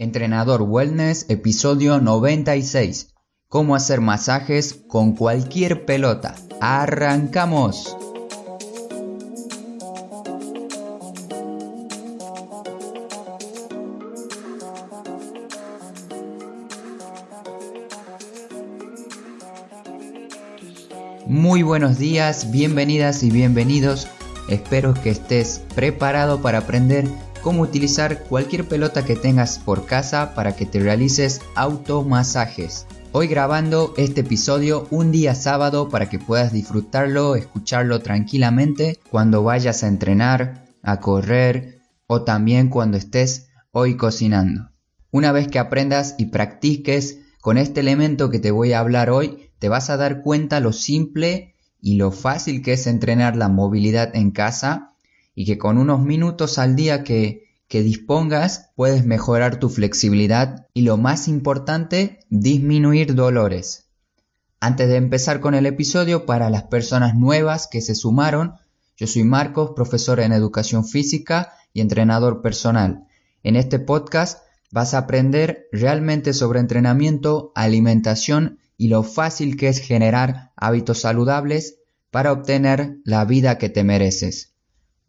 Entrenador Wellness, episodio 96. Cómo hacer masajes con cualquier pelota. ¡Arrancamos! Muy buenos días, bienvenidas y bienvenidos. Espero que estés preparado para aprender cómo utilizar cualquier pelota que tengas por casa para que te realices automasajes. Hoy grabando este episodio un día sábado para que puedas disfrutarlo, escucharlo tranquilamente cuando vayas a entrenar, a correr o también cuando estés hoy cocinando. Una vez que aprendas y practiques con este elemento que te voy a hablar hoy, te vas a dar cuenta lo simple y lo fácil que es entrenar la movilidad en casa y que con unos minutos al día que, que dispongas puedes mejorar tu flexibilidad y lo más importante, disminuir dolores. Antes de empezar con el episodio, para las personas nuevas que se sumaron, yo soy Marcos, profesor en educación física y entrenador personal. En este podcast vas a aprender realmente sobre entrenamiento, alimentación y lo fácil que es generar hábitos saludables para obtener la vida que te mereces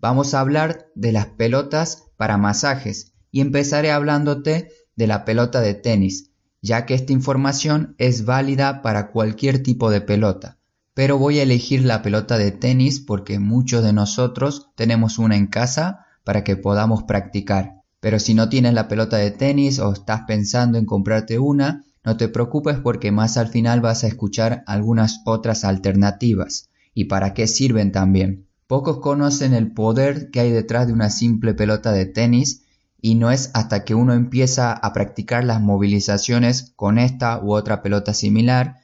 vamos a hablar de las pelotas para masajes y empezaré hablándote de la pelota de tenis, ya que esta información es válida para cualquier tipo de pelota. Pero voy a elegir la pelota de tenis porque muchos de nosotros tenemos una en casa para que podamos practicar. Pero si no tienes la pelota de tenis o estás pensando en comprarte una, no te preocupes porque más al final vas a escuchar algunas otras alternativas y para qué sirven también. Pocos conocen el poder que hay detrás de una simple pelota de tenis y no es hasta que uno empieza a practicar las movilizaciones con esta u otra pelota similar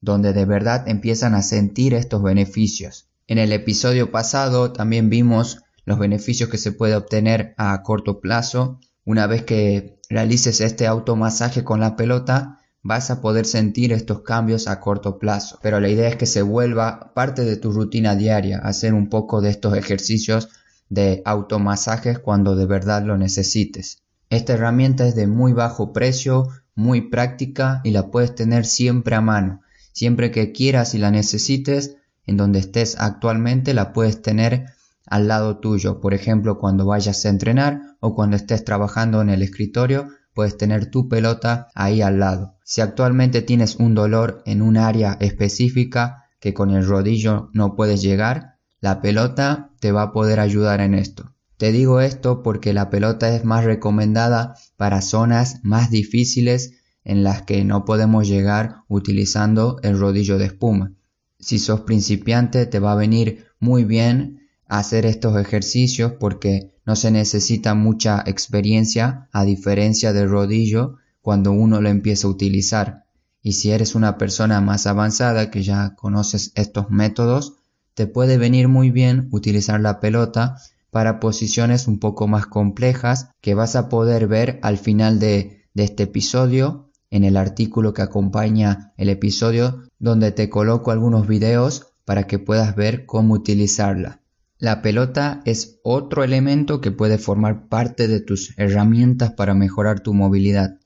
donde de verdad empiezan a sentir estos beneficios. En el episodio pasado también vimos los beneficios que se puede obtener a corto plazo una vez que realices este automasaje con la pelota vas a poder sentir estos cambios a corto plazo. Pero la idea es que se vuelva parte de tu rutina diaria, hacer un poco de estos ejercicios de automasajes cuando de verdad lo necesites. Esta herramienta es de muy bajo precio, muy práctica y la puedes tener siempre a mano. Siempre que quieras y la necesites, en donde estés actualmente la puedes tener al lado tuyo. Por ejemplo, cuando vayas a entrenar o cuando estés trabajando en el escritorio, puedes tener tu pelota ahí al lado. Si actualmente tienes un dolor en un área específica que con el rodillo no puedes llegar, la pelota te va a poder ayudar en esto. Te digo esto porque la pelota es más recomendada para zonas más difíciles en las que no podemos llegar utilizando el rodillo de espuma. Si sos principiante te va a venir muy bien hacer estos ejercicios porque no se necesita mucha experiencia a diferencia del rodillo cuando uno lo empieza a utilizar. Y si eres una persona más avanzada que ya conoces estos métodos, te puede venir muy bien utilizar la pelota para posiciones un poco más complejas que vas a poder ver al final de, de este episodio en el artículo que acompaña el episodio donde te coloco algunos videos para que puedas ver cómo utilizarla. La pelota es otro elemento que puede formar parte de tus herramientas para mejorar tu movilidad.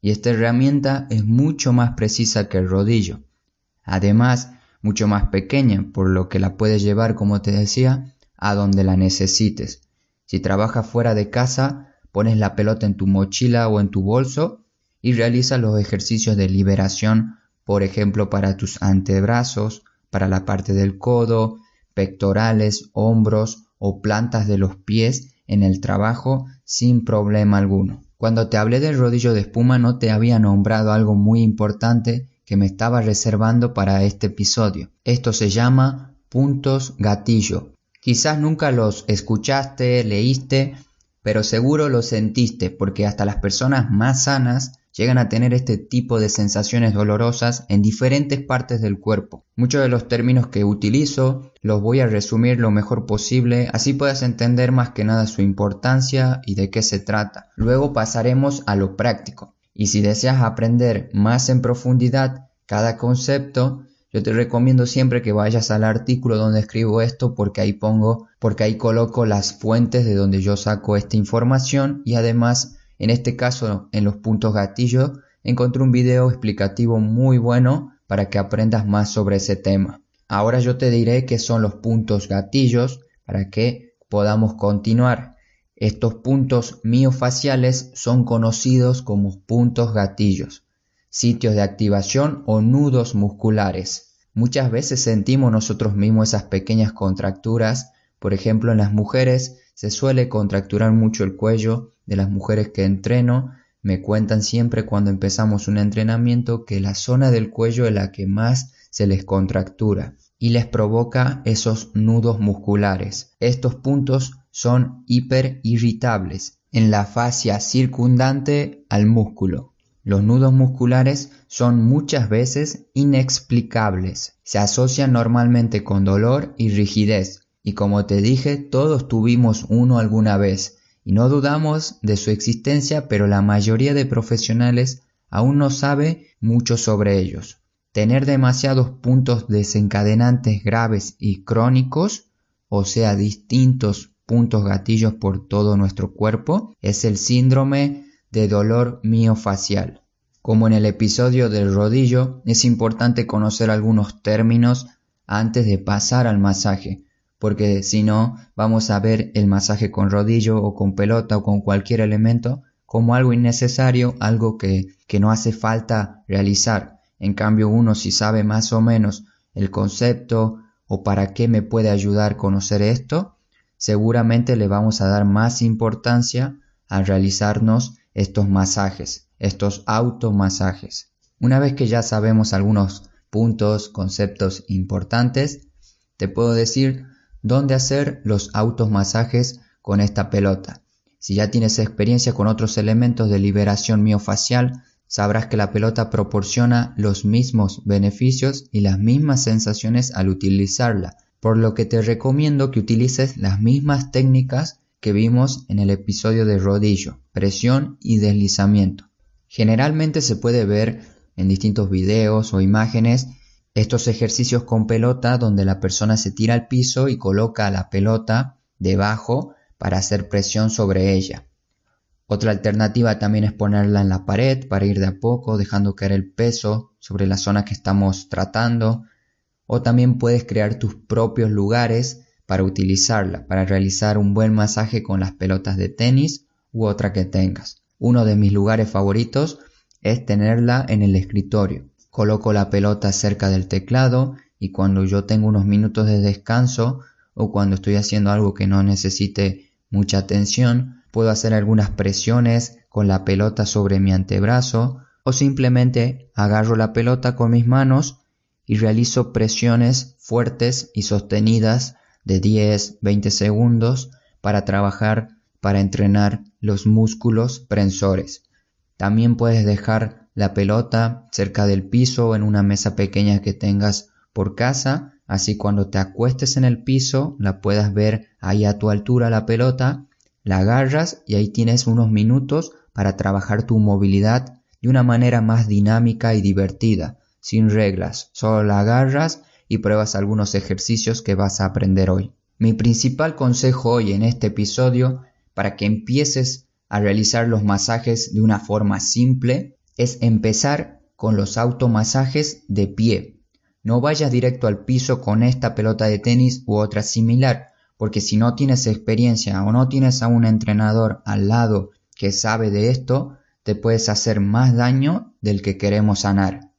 Y esta herramienta es mucho más precisa que el rodillo. Además, mucho más pequeña, por lo que la puedes llevar, como te decía, a donde la necesites. Si trabajas fuera de casa, pones la pelota en tu mochila o en tu bolso y realizas los ejercicios de liberación, por ejemplo, para tus antebrazos, para la parte del codo, pectorales, hombros o plantas de los pies en el trabajo sin problema alguno. Cuando te hablé del rodillo de espuma no te había nombrado algo muy importante que me estaba reservando para este episodio. Esto se llama puntos gatillo. Quizás nunca los escuchaste, leíste, pero seguro los sentiste porque hasta las personas más sanas llegan a tener este tipo de sensaciones dolorosas en diferentes partes del cuerpo. Muchos de los términos que utilizo los voy a resumir lo mejor posible, así puedas entender más que nada su importancia y de qué se trata. Luego pasaremos a lo práctico. Y si deseas aprender más en profundidad cada concepto, yo te recomiendo siempre que vayas al artículo donde escribo esto porque ahí pongo, porque ahí coloco las fuentes de donde yo saco esta información y además En este caso, en los puntos gatillo, encontré un video explicativo muy bueno para que aprendas más sobre ese tema. Ahora yo te diré qué son los puntos gatillos para que podamos continuar. Estos puntos miofaciales son conocidos como puntos gatillos, sitios de activación o nudos musculares. Muchas veces sentimos nosotros mismos esas pequeñas contracturas, por ejemplo en las mujeres se suele contracturar mucho el cuello de las mujeres que entreno, me cuentan siempre cuando empezamos un entrenamiento que la zona del cuello es la que más se les contractura y les provoca esos nudos musculares. Estos puntos son hiperirritables en la fascia circundante al músculo. Los nudos musculares son muchas veces inexplicables. Se asocian normalmente con dolor y rigidez. Y como te dije, todos tuvimos uno alguna vez. Y no dudamos de su existencia, pero la mayoría de profesionales aún no sabe mucho sobre ellos. Tener demasiados puntos desencadenantes graves y crónicos, o sea, distintos puntos gatillos por todo nuestro cuerpo es el síndrome de dolor miofacial. Como en el episodio del rodillo, es importante conocer algunos términos antes de pasar al masaje, porque si no, vamos a ver el masaje con rodillo o con pelota o con cualquier elemento como algo innecesario, algo que, que no hace falta realizar. En cambio, uno si sabe más o menos el concepto o para qué me puede ayudar conocer esto, seguramente le vamos a dar más importancia a realizarnos estos masajes, estos automasajes. Una vez que ya sabemos algunos puntos, conceptos importantes, te puedo decir dónde hacer los automasajes con esta pelota. Si ya tienes experiencia con otros elementos de liberación miofacial, sabrás que la pelota proporciona los mismos beneficios y las mismas sensaciones al utilizarla, por lo que te recomiendo que utilices las mismas técnicas que vimos en el episodio de rodillo, presión y deslizamiento. Generalmente se puede ver en distintos videos o imágenes estos ejercicios con pelota donde la persona se tira al piso y coloca la pelota debajo para hacer presión sobre ella. Otra alternativa también es ponerla en la pared para ir de a poco dejando caer el peso sobre la zona que estamos tratando o también puedes crear tus propios lugares para utilizarla, para realizar un buen masaje con las pelotas de tenis u otra que tengas. Uno de mis lugares favoritos es tenerla en el escritorio. Coloco la pelota cerca del teclado y cuando yo tengo unos minutos de descanso o cuando estoy haciendo algo que no necesite mucha atención, puedo hacer algunas presiones con la pelota sobre mi antebrazo o simplemente agarro la pelota con mis manos y realizo presiones fuertes y sostenidas de 10-20 segundos para trabajar, para entrenar los músculos prensores. También puedes dejar la pelota cerca del piso en una mesa pequeña que tengas por casa, así cuando te acuestes en el piso la puedas ver ahí a tu altura la pelota, la agarras y ahí tienes unos minutos para trabajar tu movilidad de una manera más dinámica y divertida sin reglas, solo la agarras y pruebas algunos ejercicios que vas a aprender hoy. Mi principal consejo hoy en este episodio para que empieces a realizar los masajes de una forma simple es empezar con los automasajes de pie. No vayas directo al piso con esta pelota de tenis u otra similar, porque si no tienes experiencia o no tienes a un entrenador al lado que sabe de esto, te puedes hacer más daño del que queremos sanar.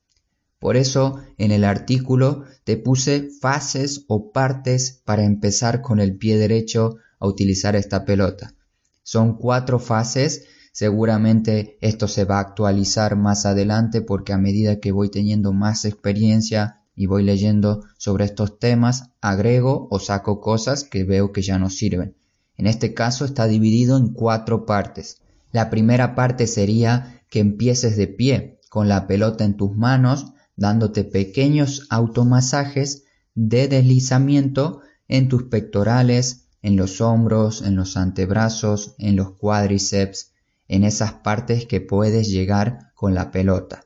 Por eso en el artículo te puse fases o partes para empezar con el pie derecho a utilizar esta pelota. Son cuatro fases, seguramente esto se va a actualizar más adelante porque a medida que voy teniendo más experiencia y voy leyendo sobre estos temas, agrego o saco cosas que veo que ya no sirven. En este caso está dividido en cuatro partes. La primera parte sería que empieces de pie, con la pelota en tus manos, dándote pequeños automasajes de deslizamiento en tus pectorales, en los hombros, en los antebrazos, en los cuádriceps, en esas partes que puedes llegar con la pelota.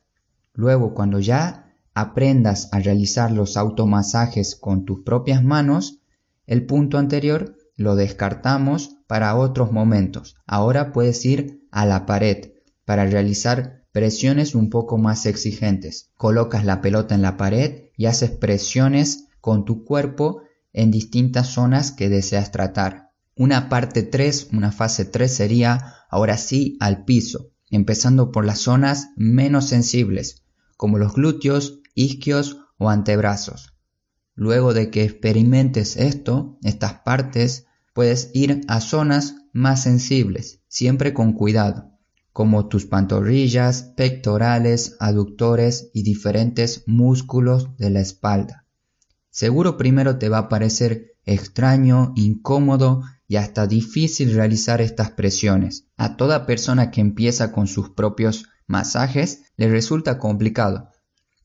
Luego, cuando ya aprendas a realizar los automasajes con tus propias manos, el punto anterior lo descartamos para otros momentos. Ahora puedes ir a la pared para realizar presiones un poco más exigentes. Colocas la pelota en la pared y haces presiones con tu cuerpo en distintas zonas que deseas tratar. Una parte 3, una fase 3 sería ahora sí al piso, empezando por las zonas menos sensibles, como los glúteos, isquios o antebrazos. Luego de que experimentes esto, estas partes, puedes ir a zonas más sensibles, siempre con cuidado, como tus pantorrillas, pectorales, aductores y diferentes músculos de la espalda. Seguro primero te va a parecer extraño, incómodo y hasta difícil realizar estas presiones. A toda persona que empieza con sus propios masajes le resulta complicado,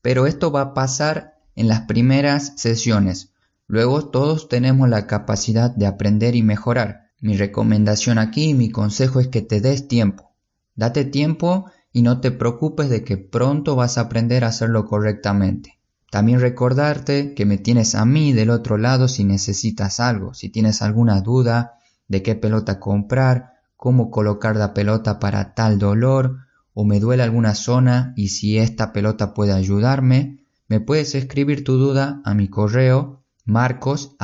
pero esto va a pasar en las primeras sesiones. Luego todos tenemos la capacidad de aprender y mejorar. Mi recomendación aquí, mi consejo es que te des tiempo. Date tiempo y no te preocupes de que pronto vas a aprender a hacerlo correctamente. También recordarte que me tienes a mí del otro lado si necesitas algo, si tienes alguna duda de qué pelota comprar, cómo colocar la pelota para tal dolor, o me duele alguna zona y si esta pelota puede ayudarme, me puedes escribir tu duda a mi correo marcos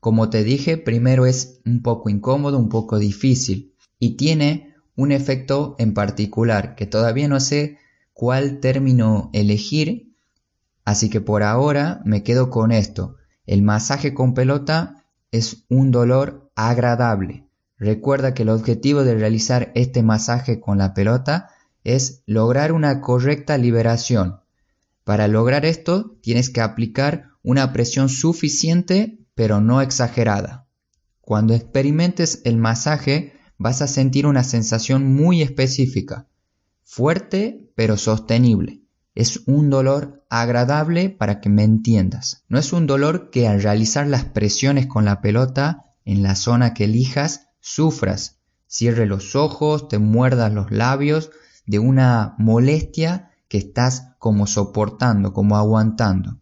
Como te dije, primero es un poco incómodo, un poco difícil y tiene un efecto en particular que todavía no sé cuál término elegir, así que por ahora me quedo con esto. El masaje con pelota es un dolor agradable. Recuerda que el objetivo de realizar este masaje con la pelota es lograr una correcta liberación. Para lograr esto tienes que aplicar una presión suficiente pero no exagerada. Cuando experimentes el masaje vas a sentir una sensación muy específica, fuerte pero sostenible. Es un dolor agradable para que me entiendas. No es un dolor que al realizar las presiones con la pelota en la zona que elijas sufras. Cierre los ojos, te muerdas los labios, de una molestia que estás como soportando, como aguantando.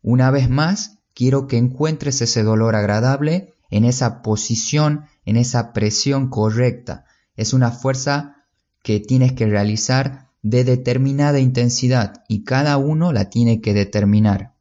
Una vez más, quiero que encuentres ese dolor agradable en esa posición, en esa presión correcta. Es una fuerza que tienes que realizar de determinada intensidad y cada uno la tiene que determinar.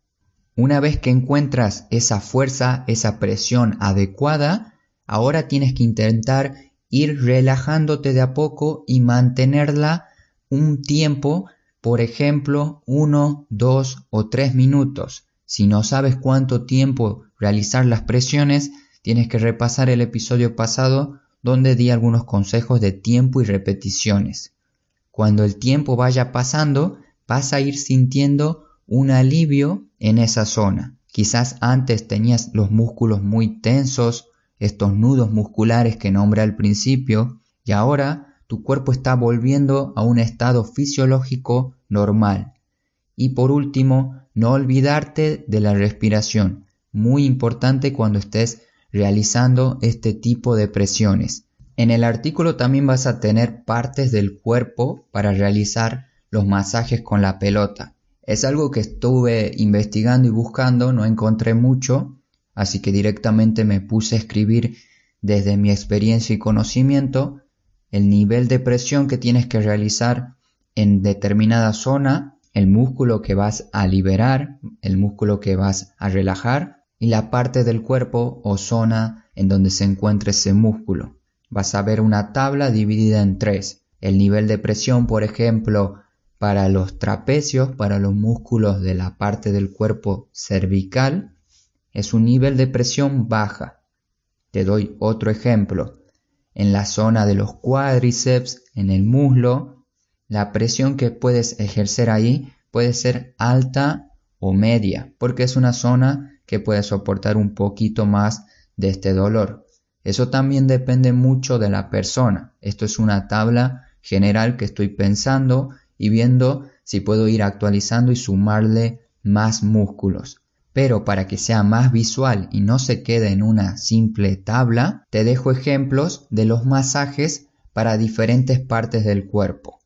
Una vez que encuentras esa fuerza, esa presión adecuada, ahora tienes que intentar ir relajándote de a poco y mantenerla un tiempo, por ejemplo, uno, dos o tres minutos. Si no sabes cuánto tiempo realizar las presiones, tienes que repasar el episodio pasado donde di algunos consejos de tiempo y repeticiones. Cuando el tiempo vaya pasando, vas a ir sintiendo un alivio en esa zona. Quizás antes tenías los músculos muy tensos estos nudos musculares que nombré al principio y ahora tu cuerpo está volviendo a un estado fisiológico normal. Y por último, no olvidarte de la respiración, muy importante cuando estés realizando este tipo de presiones. En el artículo también vas a tener partes del cuerpo para realizar los masajes con la pelota. Es algo que estuve investigando y buscando, no encontré mucho, así que directamente me puse a escribir desde mi experiencia y conocimiento el nivel de presión que tienes que realizar en determinada zona, el músculo que vas a liberar, el músculo que vas a relajar y la parte del cuerpo o zona en donde se encuentra ese músculo. Vas a ver una tabla dividida en tres. El nivel de presión, por ejemplo, para los trapecios, para los músculos de la parte del cuerpo cervical, es un nivel de presión baja. Te doy otro ejemplo. En la zona de los cuádriceps, en el muslo, la presión que puedes ejercer ahí puede ser alta o media, porque es una zona que puede soportar un poquito más de este dolor. Eso también depende mucho de la persona. Esto es una tabla general que estoy pensando y viendo si puedo ir actualizando y sumarle más músculos. Pero para que sea más visual y no se quede en una simple tabla, te dejo ejemplos de los masajes para diferentes partes del cuerpo.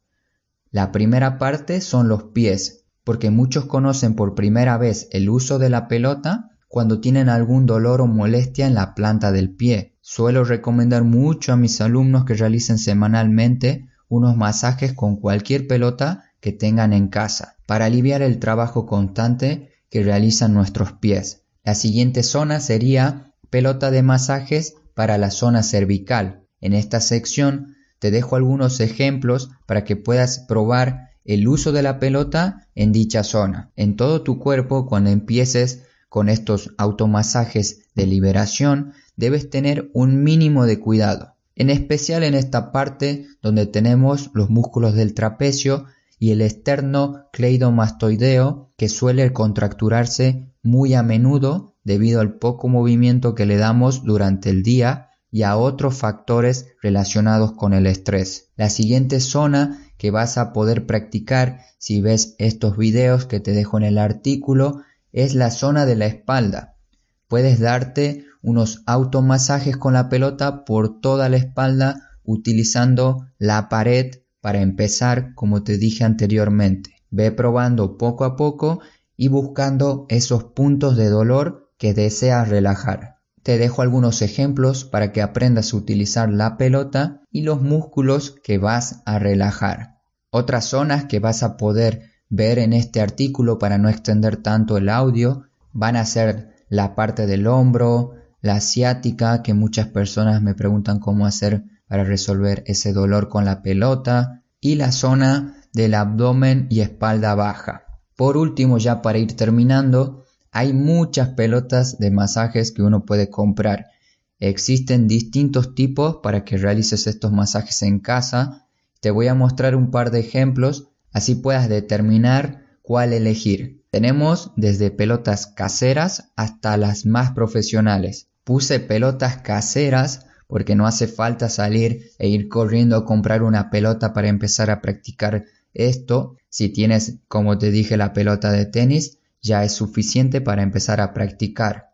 La primera parte son los pies, porque muchos conocen por primera vez el uso de la pelota cuando tienen algún dolor o molestia en la planta del pie, Suelo recomendar mucho a mis alumnos que realicen semanalmente unos masajes con cualquier pelota que tengan en casa para aliviar el trabajo constante que realizan nuestros pies. La siguiente zona sería pelota de masajes para la zona cervical. En esta sección te dejo algunos ejemplos para que puedas probar el uso de la pelota en dicha zona. En todo tu cuerpo, cuando empieces con estos automasajes de liberación, debes tener un mínimo de cuidado, en especial en esta parte donde tenemos los músculos del trapecio y el externo cleidomastoideo que suele contracturarse muy a menudo debido al poco movimiento que le damos durante el día y a otros factores relacionados con el estrés. La siguiente zona que vas a poder practicar si ves estos videos que te dejo en el artículo es la zona de la espalda. Puedes darte unos automasajes con la pelota por toda la espalda utilizando la pared para empezar como te dije anteriormente. Ve probando poco a poco y buscando esos puntos de dolor que deseas relajar. Te dejo algunos ejemplos para que aprendas a utilizar la pelota y los músculos que vas a relajar. Otras zonas que vas a poder ver en este artículo para no extender tanto el audio van a ser la parte del hombro, la asiática, que muchas personas me preguntan cómo hacer para resolver ese dolor con la pelota, y la zona del abdomen y espalda baja. Por último, ya para ir terminando, hay muchas pelotas de masajes que uno puede comprar. Existen distintos tipos para que realices estos masajes en casa. Te voy a mostrar un par de ejemplos, así puedas determinar cuál elegir. Tenemos desde pelotas caseras hasta las más profesionales. Puse pelotas caseras porque no hace falta salir e ir corriendo a comprar una pelota para empezar a practicar esto. Si tienes, como te dije, la pelota de tenis, ya es suficiente para empezar a practicar.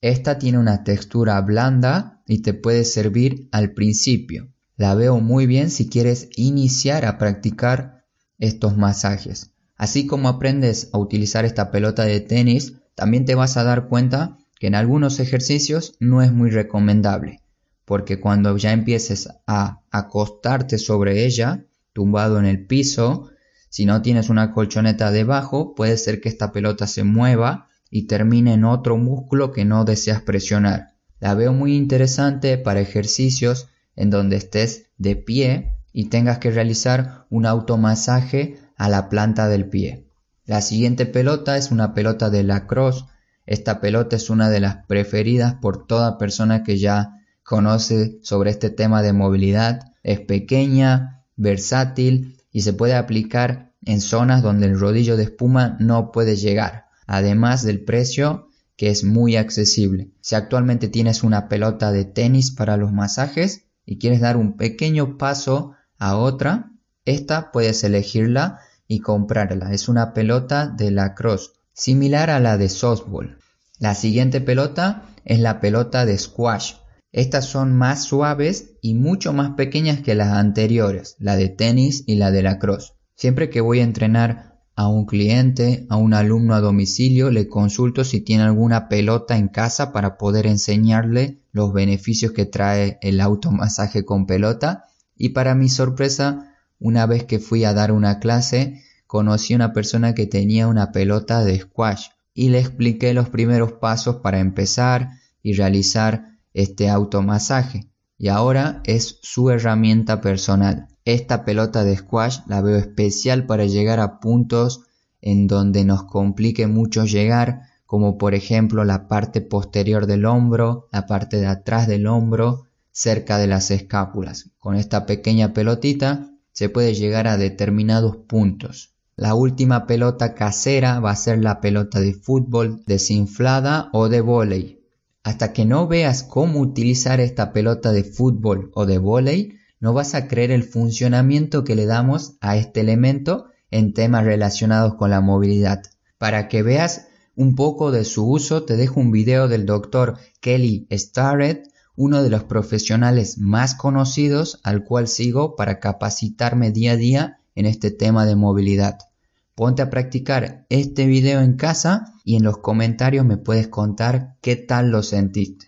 Esta tiene una textura blanda y te puede servir al principio. La veo muy bien si quieres iniciar a practicar estos masajes. Así como aprendes a utilizar esta pelota de tenis, también te vas a dar cuenta que en algunos ejercicios no es muy recomendable, porque cuando ya empieces a acostarte sobre ella, tumbado en el piso, si no tienes una colchoneta debajo, puede ser que esta pelota se mueva y termine en otro músculo que no deseas presionar. La veo muy interesante para ejercicios en donde estés de pie y tengas que realizar un automasaje a la planta del pie. La siguiente pelota es una pelota de lacrosse esta pelota es una de las preferidas por toda persona que ya conoce sobre este tema de movilidad. Es pequeña, versátil y se puede aplicar en zonas donde el rodillo de espuma no puede llegar, además del precio que es muy accesible. Si actualmente tienes una pelota de tenis para los masajes y quieres dar un pequeño paso a otra, esta puedes elegirla y comprarla. Es una pelota de lacrosse, similar a la de softball. La siguiente pelota es la pelota de squash. Estas son más suaves y mucho más pequeñas que las anteriores, la de tenis y la de lacrosse. Siempre que voy a entrenar a un cliente, a un alumno a domicilio, le consulto si tiene alguna pelota en casa para poder enseñarle los beneficios que trae el automasaje con pelota. Y para mi sorpresa, una vez que fui a dar una clase, conocí a una persona que tenía una pelota de squash y le expliqué los primeros pasos para empezar y realizar este automasaje y ahora es su herramienta personal. Esta pelota de squash la veo especial para llegar a puntos en donde nos complique mucho llegar, como por ejemplo la parte posterior del hombro, la parte de atrás del hombro, cerca de las escápulas. Con esta pequeña pelotita se puede llegar a determinados puntos. La última pelota casera va a ser la pelota de fútbol desinflada o de vóley. Hasta que no veas cómo utilizar esta pelota de fútbol o de vóley, no vas a creer el funcionamiento que le damos a este elemento en temas relacionados con la movilidad. Para que veas un poco de su uso, te dejo un video del doctor Kelly Starrett, uno de los profesionales más conocidos al cual sigo para capacitarme día a día en este tema de movilidad. Ponte a practicar este video en casa y en los comentarios me puedes contar qué tal lo sentiste.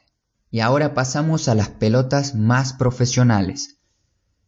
Y ahora pasamos a las pelotas más profesionales.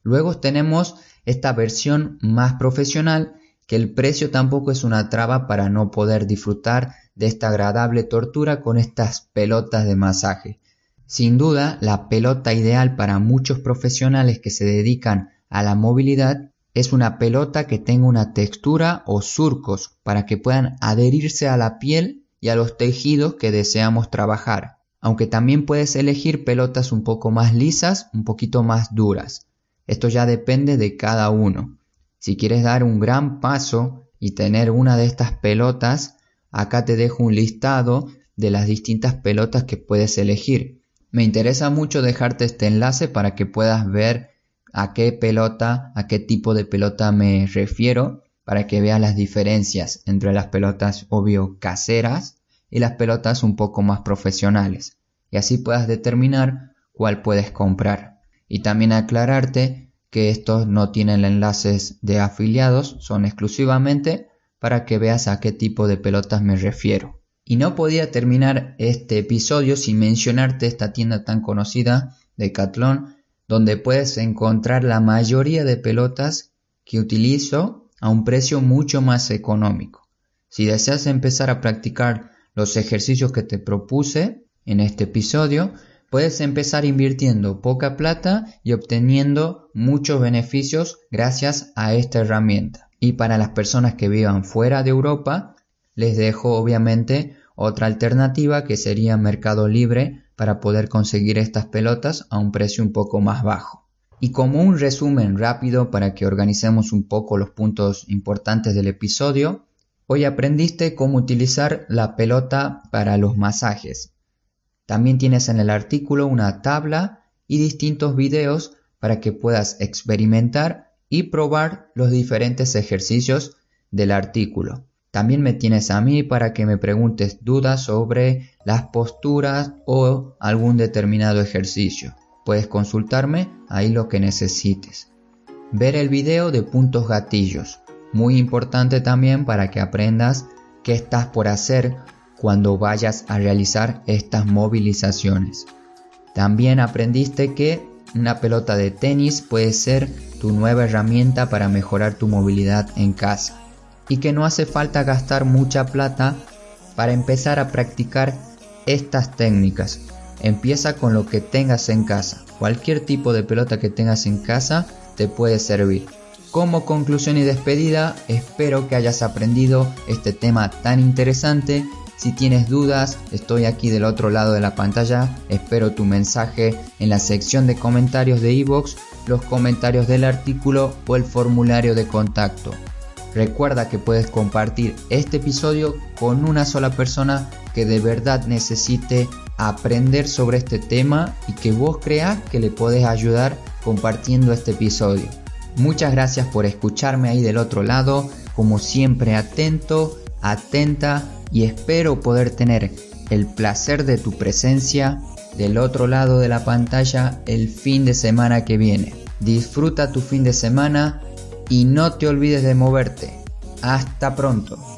Luego tenemos esta versión más profesional que el precio tampoco es una traba para no poder disfrutar de esta agradable tortura con estas pelotas de masaje. Sin duda, la pelota ideal para muchos profesionales que se dedican a la movilidad es una pelota que tenga una textura o surcos para que puedan adherirse a la piel y a los tejidos que deseamos trabajar. Aunque también puedes elegir pelotas un poco más lisas, un poquito más duras. Esto ya depende de cada uno. Si quieres dar un gran paso y tener una de estas pelotas, acá te dejo un listado de las distintas pelotas que puedes elegir. Me interesa mucho dejarte este enlace para que puedas ver a qué pelota, a qué tipo de pelota me refiero, para que veas las diferencias entre las pelotas obvio caseras y las pelotas un poco más profesionales, y así puedas determinar cuál puedes comprar. Y también aclararte que estos no tienen enlaces de afiliados, son exclusivamente para que veas a qué tipo de pelotas me refiero. Y no podía terminar este episodio sin mencionarte esta tienda tan conocida de Catlón, donde puedes encontrar la mayoría de pelotas que utilizo a un precio mucho más económico. Si deseas empezar a practicar los ejercicios que te propuse en este episodio, Puedes empezar invirtiendo poca plata y obteniendo muchos beneficios gracias a esta herramienta. Y para las personas que vivan fuera de Europa, les dejo obviamente otra alternativa que sería Mercado Libre para poder conseguir estas pelotas a un precio un poco más bajo. Y como un resumen rápido para que organicemos un poco los puntos importantes del episodio, hoy aprendiste cómo utilizar la pelota para los masajes, también tienes en el artículo una tabla y distintos videos para que puedas experimentar y probar los diferentes ejercicios del artículo. También me tienes a mí para que me preguntes dudas sobre las posturas o algún determinado ejercicio. Puedes consultarme ahí lo que necesites. Ver el video de puntos gatillos. Muy importante también para que aprendas qué estás por hacer cuando vayas a realizar estas movilizaciones. También aprendiste que una pelota de tenis puede ser tu nueva herramienta para mejorar tu movilidad en casa y que no hace falta gastar mucha plata para empezar a practicar estas técnicas. Empieza con lo que tengas en casa. Cualquier tipo de pelota que tengas en casa te puede servir. Como conclusión y despedida, espero que hayas aprendido este tema tan interesante si tienes dudas, estoy aquí del otro lado de la pantalla. Espero tu mensaje en la sección de comentarios de iVoox, los comentarios del artículo o el formulario de contacto. Recuerda que puedes compartir este episodio con una sola persona que de verdad necesite aprender sobre este tema y que vos creas que le puedes ayudar compartiendo este episodio. Muchas gracias por escucharme ahí del otro lado, como siempre atento, atenta y espero poder tener el placer de tu presencia del otro lado de la pantalla el fin de semana que viene. Disfruta tu fin de semana y no te olvides de moverte. Hasta pronto.